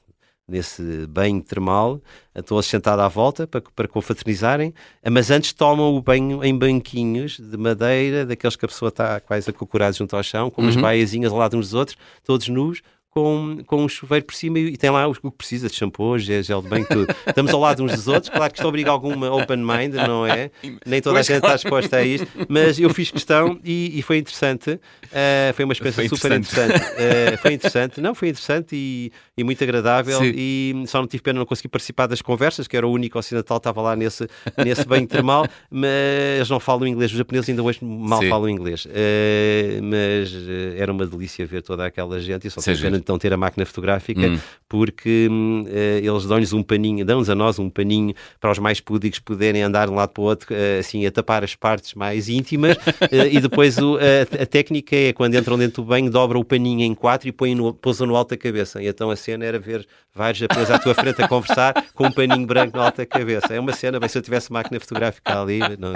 nesse banho termal, estão sentados à volta para, para confraternizarem, mas antes tomam o banho em banquinhos de madeira, daqueles que a pessoa está quase acocorada junto ao chão, com umas uhum. baiazinhas ao lado uns dos outros, todos nus, com, com um chuveiro por cima e, tem lá o que precisa de shampoo, gel, de banho, tudo. Estamos ao lado uns dos outros, claro que isto obriga alguma open mind, não é? Nem toda a gente está exposta a isto, mas eu fiz questão e, e foi interessante, uh, foi uma experiência foi super interessante. Uh, foi interessante, não, foi interessante e, e muito agradável Sim. e só não tive pena não conseguir participar das conversas, que era o único ocidental que estava lá nesse, nesse banho termal, mas não falam inglês, os japoneses ainda hoje mal Sim. falam inglês, uh, mas era uma delícia ver toda aquela gente e só tive pena então ter a máquina fotográfica, hum. porque uh, eles dão-lhes um paninho, dão-nos a nós um paninho para os mais púdicos poderem andar de um lado para o outro, uh, assim, a tapar as partes mais íntimas, uh, e depois o, a, a, técnica é quando entram dentro do banho, dobra o paninho em quatro e põem no, pousam no alto da cabeça. E então a cena era ver vários japoneses à tua frente a conversar com um paninho branco no alto da cabeça. É uma cena, bem, se eu tivesse máquina fotográfica ali, não,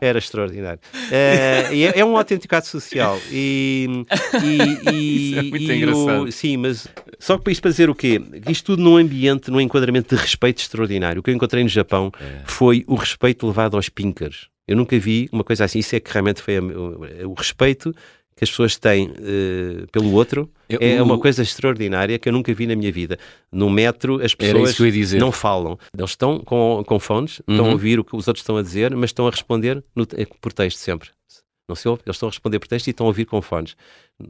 era extraordinário. É, é, um autêntico ato social. E, e, e, é muito engraçado. O, sim, mas só que para isto para dizer o quê? Isto tudo num ambiente, num enquadramento de respeito extraordinário. O que eu encontrei no Japão é. foi o respeito levado aos pinkers. Eu nunca vi uma coisa assim. Isso é que realmente foi o, o respeito que as pessoas têm uh, pelo outro eu, é uma coisa extraordinária que eu nunca vi na minha vida. No metro, as pessoas não falam. Eles estão com, com fones, uhum. estão a ouvir o que os outros estão a dizer, mas estão a responder no, eh, por texto sempre. Não se ouve? Eles estão a responder por texto e estão a ouvir com fones.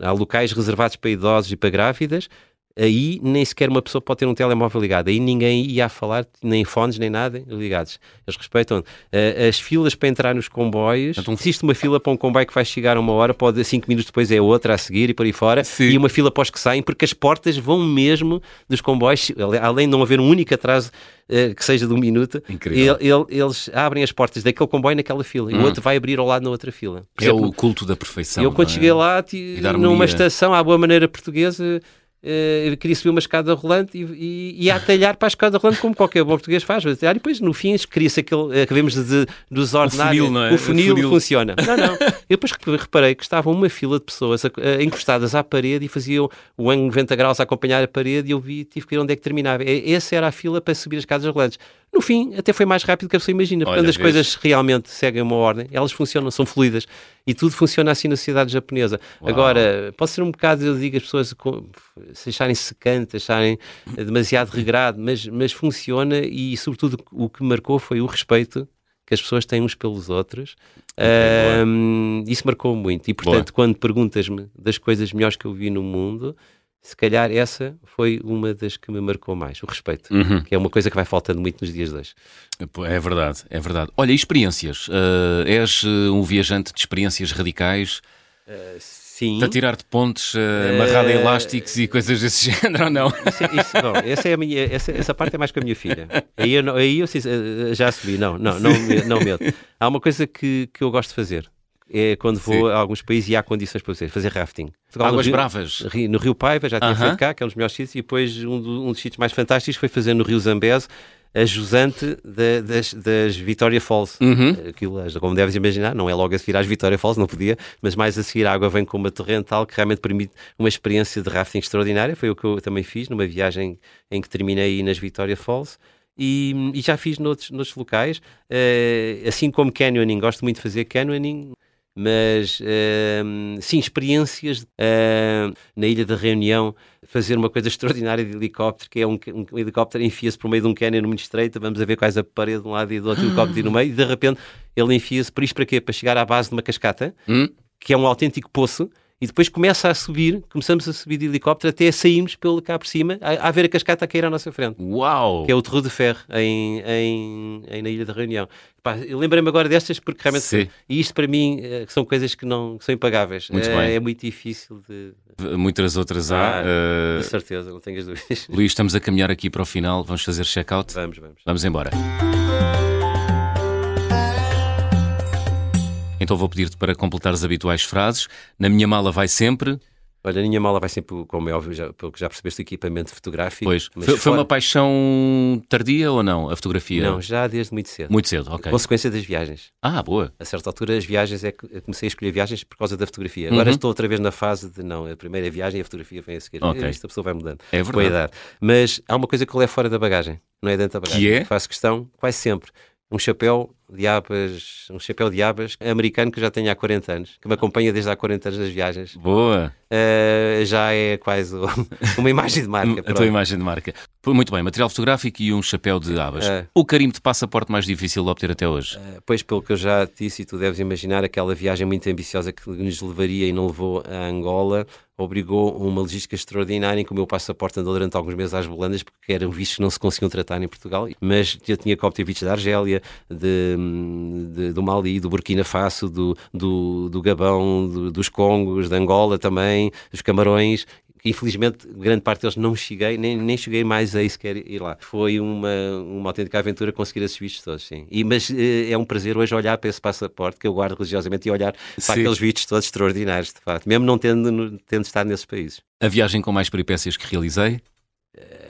Há locais reservados para idosos e para grávidas, aí nem sequer uma pessoa pode ter um telemóvel ligado. Aí ninguém ia a falar, nem fones, nem nada ligados. Eles respeitam uh, as filas para entrar nos comboios. Então, existe uma fila para um comboio que vai chegar uma hora, pode cinco minutos depois é outra a seguir e por aí fora. Sim. E uma fila para os que saem, porque as portas vão mesmo dos comboios, além de não haver um único atraso uh, que seja de um minuto, ele, ele, eles abrem as portas daquele comboio naquela fila hum. e o hum. outro vai abrir ao lado na outra fila. Por é exemplo, o culto da perfeição. Eu quando é? cheguei lá, numa estação, à boa maneira portuguesa, Uh, queria subir uma escada rolante e, e, e atalhar para a escada rolante como qualquer bom português faz. E depois, no fim, queria-se aquele, eh, acabemos de, de O funil, é? O funil, o funil. funciona. Não, não. Eu depois reparei que estava uma fila de pessoas encostadas à parede e faziam o ângulo 90 graus a acompanhar a parede e eu vi, tive que ver onde é que terminava. Essa era a fila para subir as escadas rolantes. No fim, até foi mais rápido que a pessoa imagina. Olha, quando as coisas realmente seguem uma ordem, elas funcionam, são fluidas. E tudo funciona assim na sociedade japonesa. Uau. Agora, pode ser um bocado, eu digo, as pessoas se acharem secante, acharem demasiado regrado, mas, mas funciona e, sobretudo, o que marcou foi o respeito que as pessoas têm uns pelos outros. Okay, um, isso marcou muito. E, portanto, boa. quando perguntas-me das coisas melhores que eu vi no mundo, se calhar essa foi uma das que me marcou mais, o respeito, Uhum. que é uma coisa que vai faltando muito nos dias de hoje. É verdade, é verdade. Olha, experiências? Uh, és uh, um viajante de experiências radicais? Uh, sim. De tirar de pontes, uh, amarrado a elásticos e coisas desse género ou não? Isso, isso, não, essa, é a minha, essa, essa parte é mais com a minha filha. Aí eu, aí eu já assumi, não, não, não, não medo. Há uma coisa que, que eu gosto de fazer, é quando vou Sim. a alguns países e há condições para fazer, fazer rafting. Águas Rio, Bravas. No Rio Paiva, já tinha uh -huh. feito cá, que é um dos melhores sítios, e depois um, do, um dos sítios mais fantásticos foi fazer no Rio Zambeze, a jusante da, das, das Victoria Falls. Uhum. Aquilo, como deves imaginar, não é logo a seguir às Victoria Falls, não podia, mas mais a seguir a água vem com uma torrental que realmente permite uma experiência de rafting extraordinária. Foi o que eu também fiz numa viagem em que terminei nas Victoria Falls. E, e, já fiz noutros, noutros locais, uh, assim como canyoning, gosto muito de fazer canyoning, mas uh, sim, experiências uh, na Ilha da Reunião, fazer uma coisa extraordinária de helicóptero, que é um, um helicóptero enfia-se por meio de um canyon muito estreito, vamos a ver quais a parede de um lado e do outro, helicóptero no meio, e de repente ele enfia-se por isto para quê? Para chegar à base de uma cascata, hum? que é um autêntico poço, e depois começa a subir, começamos a subir de helicóptero até sairmos pelo cá por cima, a, a ver a cascata a cair à nossa frente. Uau! Que é o Terror de Ferro, em, em, em, na Ilha da Reunião. Pá, eu lembrei-me agora destas porque realmente. Sim. E isto para mim uh, são coisas que não que são impagáveis. Muito é, bem. é muito difícil de. Muitas outras há. Ah, uh... Com certeza, não tenho as dúvidas. Luís, estamos a caminhar aqui para o final. Vamos fazer check-out? Vamos, vamos. Vamos embora. Então vou pedir-te para completar as habituais frases. Na minha mala vai sempre. Olha, a minha mala vai sempre, como é óbvio, já, pelo que já percebeste, equipamento fotográfico. Pois. Foi, fora... uma paixão tardia ou não, a fotografia? Não, já desde muito cedo. Muito cedo, ok. Consequência das viagens. Ah, boa. A certa altura, as viagens, é que comecei a escolher viagens por causa da fotografia. Agora Uhum. estou outra vez na fase de, não, a primeira viagem e a fotografia vem a seguir. Ok. Esta pessoa vai mudando. É Com a verdade. idade. Mas há uma coisa que eu levo fora da bagagem, não é dentro da bagagem. Que é? Faço questão, quase sempre, um chapéu de abas, um chapéu de abas americano que já tenho há 40 anos, que me acompanha desde há 40 anos nas viagens. Boa. Uh, já é quase uma imagem de marca. a tua imagem de marca. Muito bem, material fotográfico e um chapéu de abas. É. O carimbo de passaporte mais difícil de obter até hoje? Uh, pois, pelo que eu já disse, e tu deves imaginar, aquela viagem muito ambiciosa que nos levaria e não levou a Angola, obrigou uma logística extraordinária em que o meu passaporte andou durante alguns meses às bolandas porque eram vistos que não se conseguiam tratar em Portugal. Mas eu tinha que obter vistos da Argélia, de, de, do Mali, do Burkina Faso, do, do, do Gabão, do, dos Congos, da Angola também, dos Camarões. Infelizmente, grande parte deles não cheguei, nem, nem cheguei mais a sequer ir lá. Foi uma, uma autêntica aventura conseguir esses vistos todos, sim. E, mas eh, é um prazer hoje olhar para esse passaporte que eu guardo religiosamente e olhar Sim. para aqueles vistos todos extraordinários, de facto, mesmo não tendo, tendo estado nesses países. A viagem com mais peripécias que realizei?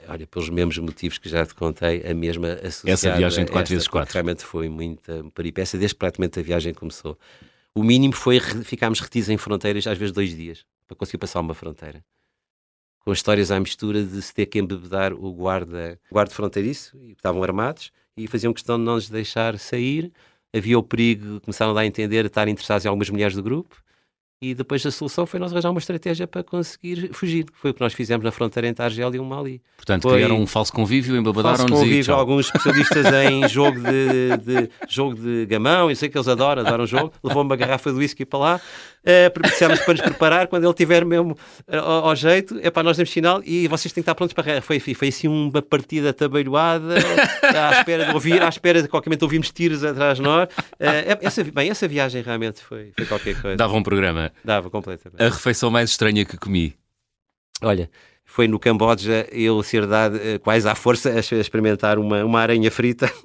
Olha, pelos mesmos motivos que já te contei, a mesma associada Essa viagem de a quatro esta, vezes quatro. porque Realmente foi muita peripécia, desde que praticamente a viagem começou. O mínimo foi ficarmos retidos em fronteiras, às vezes dois dias, para conseguir passar uma fronteira. Com histórias à mistura de se ter que embebedar o guarda, guarda fronteiriço, e estavam armados, e faziam questão de não nos deixar sair. Havia o perigo, começaram a dar a entender, de estar interessados em algumas mulheres do grupo. E depois a solução foi nós arranjar uma estratégia para conseguir fugir. Foi o que nós fizemos na fronteira entre a Argélia e o Mali. Portanto, Foi- criaram um falso convívio, embabadaram-nos e convívio alguns especialistas em jogo de, de- jogo de gamão, eu sei que eles adoram, adoram jogo. Levou uma garrafa de whisky para lá, eh, precisamos para nos preparar. Quando ele tiver mesmo eh, ao, ao jeito, é para nós damos sinal e vocês têm que estar prontos para. Foi, foi assim uma partida tabeirada, à espera de ouvir, à espera de qualquer momento ouvirmos tiros atrás de nós. Eh, essa, bem, essa viagem realmente foi, foi qualquer coisa. Dava um programa. Dava completamente. A refeição mais estranha que comi. Olha, foi no Camboja eu ser dado eh, quase à força a experimentar uma, uma aranha frita.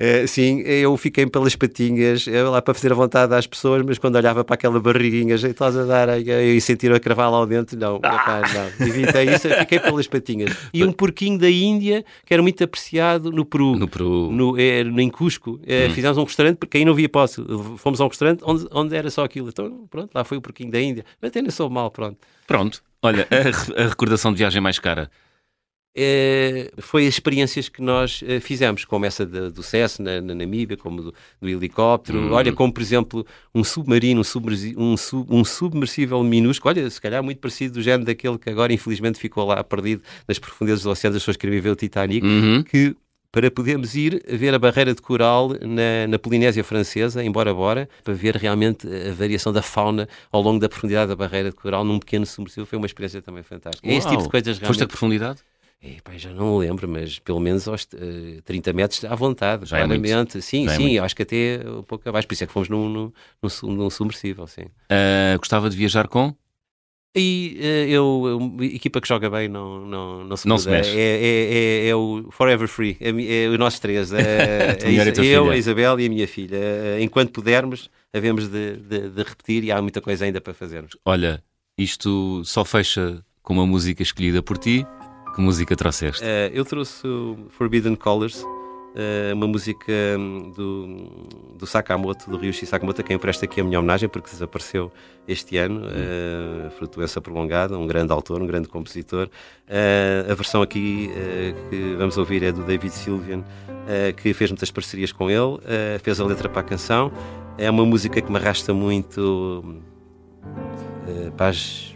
Eh, sim, eu fiquei pelas patinhas lá para fazer a vontade às pessoas, mas quando olhava para aquela barriguinha jeitosa da aranha e sentir a cravar lá dentro, não, epá, não, evitei isso, fiquei pelas patinhas. E um porquinho da Índia que era muito apreciado no Peru. No Peru. No, no- em Cusco, Eh, fizemos um restaurante porque aí não havia posse. Fomos a um restaurante onde, onde era só aquilo. Então, pronto, lá foi o porquinho da Índia. Mas até nem sou mal, pronto. Pronto. Olha, a, a recordação de viagem mais cara. eh, foi as experiências que nós eh, fizemos, como essa da- do CES na, na Namíbia, como do, do helicóptero, Hum. olha, como por exemplo um submarino, um, submersi- um, sub- um submersível minúsculo, olha, se calhar muito parecido do género daquele que agora infelizmente ficou lá perdido nas profundezas do oceano, as pessoas queriam ver o Titanic, Uhum. que para podermos ir ver a barreira de coral na, na Polinésia Francesa, em Bora para ver realmente a variação da fauna ao longo da profundidade da barreira de coral num pequeno submersível. Foi uma experiência também fantástica. Uau. É esse tipo de coisas realmente... Foste a profundidade? É, pá, já não lembro, mas pelo menos aos uh, 30 metros à vontade, Já é claramente. muito. sim, Já é sim, muito. acho que até um pouco abaixo. Por isso é que fomos num, num, num, num submersível, sim. Ah, gostava de viajar com? E eh, eu, equipa que joga bem não, não, não se Não se mexe. É, é, é, é o Forever Free, é, é os nossos três. É, A e a eu, a Isabel e a minha filha. Eh, Enquanto pudermos, havemos de, de, de repetir e há muita coisa ainda para fazermos. Olha, isto só fecha com uma música escolhida por ti. Que música trouxeste? Eh, eu trouxe o Forbidden Colors, uma música hum, do, do Sakamoto, do Ryushi Sakamoto, a quem eu presto aqui a minha homenagem, porque desapareceu este ano, uh, fruto de doença prolongada, um grande autor, um grande compositor. Eh, a versão aqui eh, que vamos ouvir é do David Sylvian, eh, que fez muitas parcerias com ele, eh, fez a letra para a canção. É uma música que me arrasta muito eh, para, as-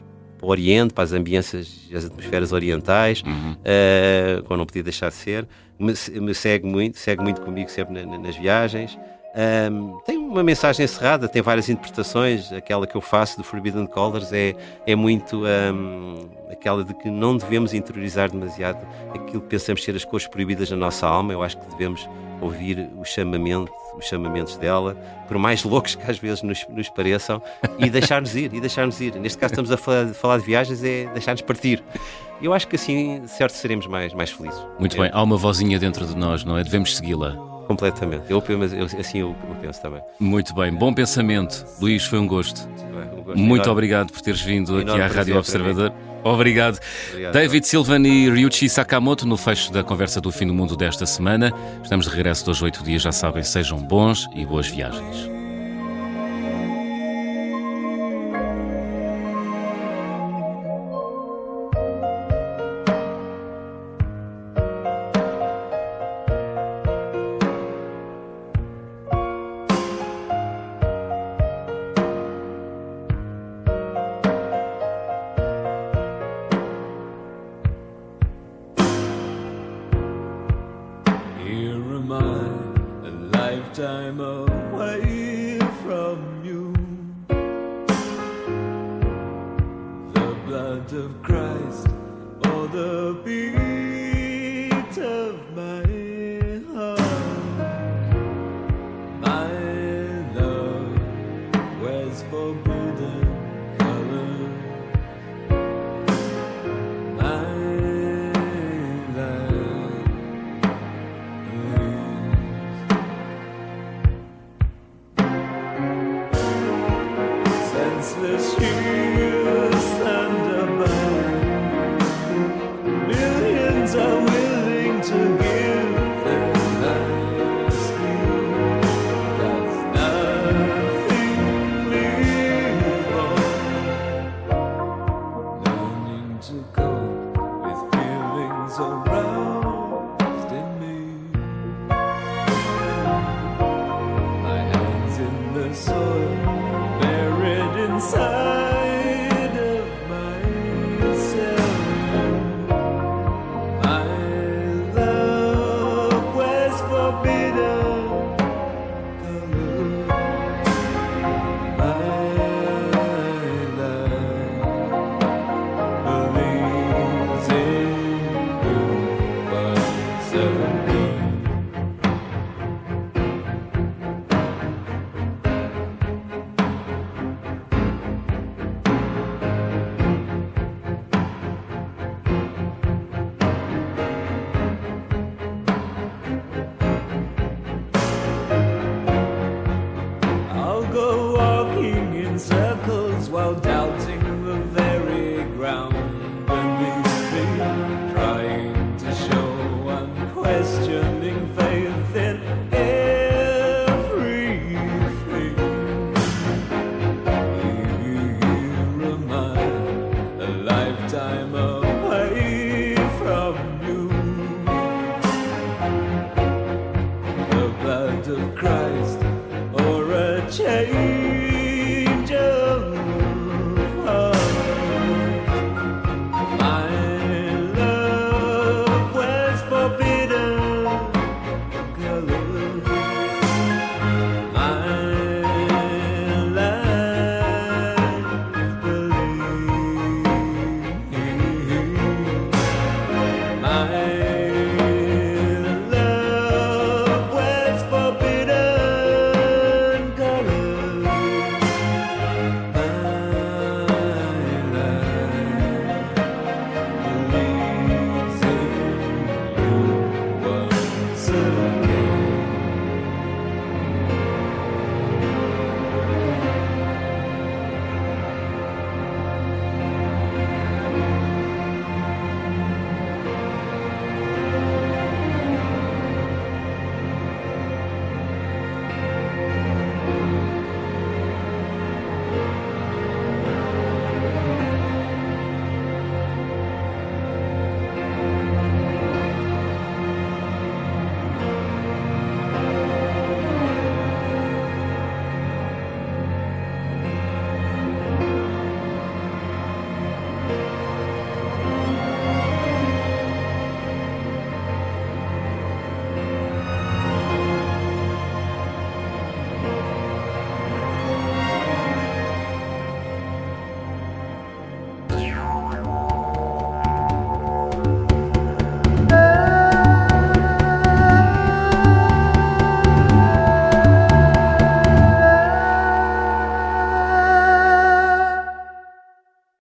para o Oriente, para as ambiências e as atmosferas orientais Uhum. uh, como não podia deixar de ser, me, me segue muito, segue muito comigo sempre na- na- nas viagens. Um, tem uma mensagem encerrada, tem várias interpretações. Aquela que eu faço do Forbidden Colors é, é muito um, aquela de que não devemos interiorizar demasiado aquilo que pensamos ser as cores proibidas na nossa alma. Eu acho que devemos ouvir o chamamento, os chamamentos dela, por mais loucos que às vezes nos, nos pareçam, e deixar-nos ir, e deixar-nos ir. Neste caso estamos a falar, falar de viagens, é deixar-nos partir. Eu acho que assim, certo, seremos mais, mais felizes. Muito É, bem, há uma vozinha dentro de nós, não é? Devemos segui-la. Completamente. Eu, eu- assim eu, eu penso também. Muito bem, bom pensamento. Luís, foi um gosto. Um gosto Muito enorme. obrigado por teres vindo aqui à Rádio Observador. Obrigado. Obrigado. David Silvan e Ryuichi Sakamoto no fecho da conversa do fim do mundo desta semana. Estamos de regresso dos oito dias, já sabem, sejam bons e boas viagens. Forbidden.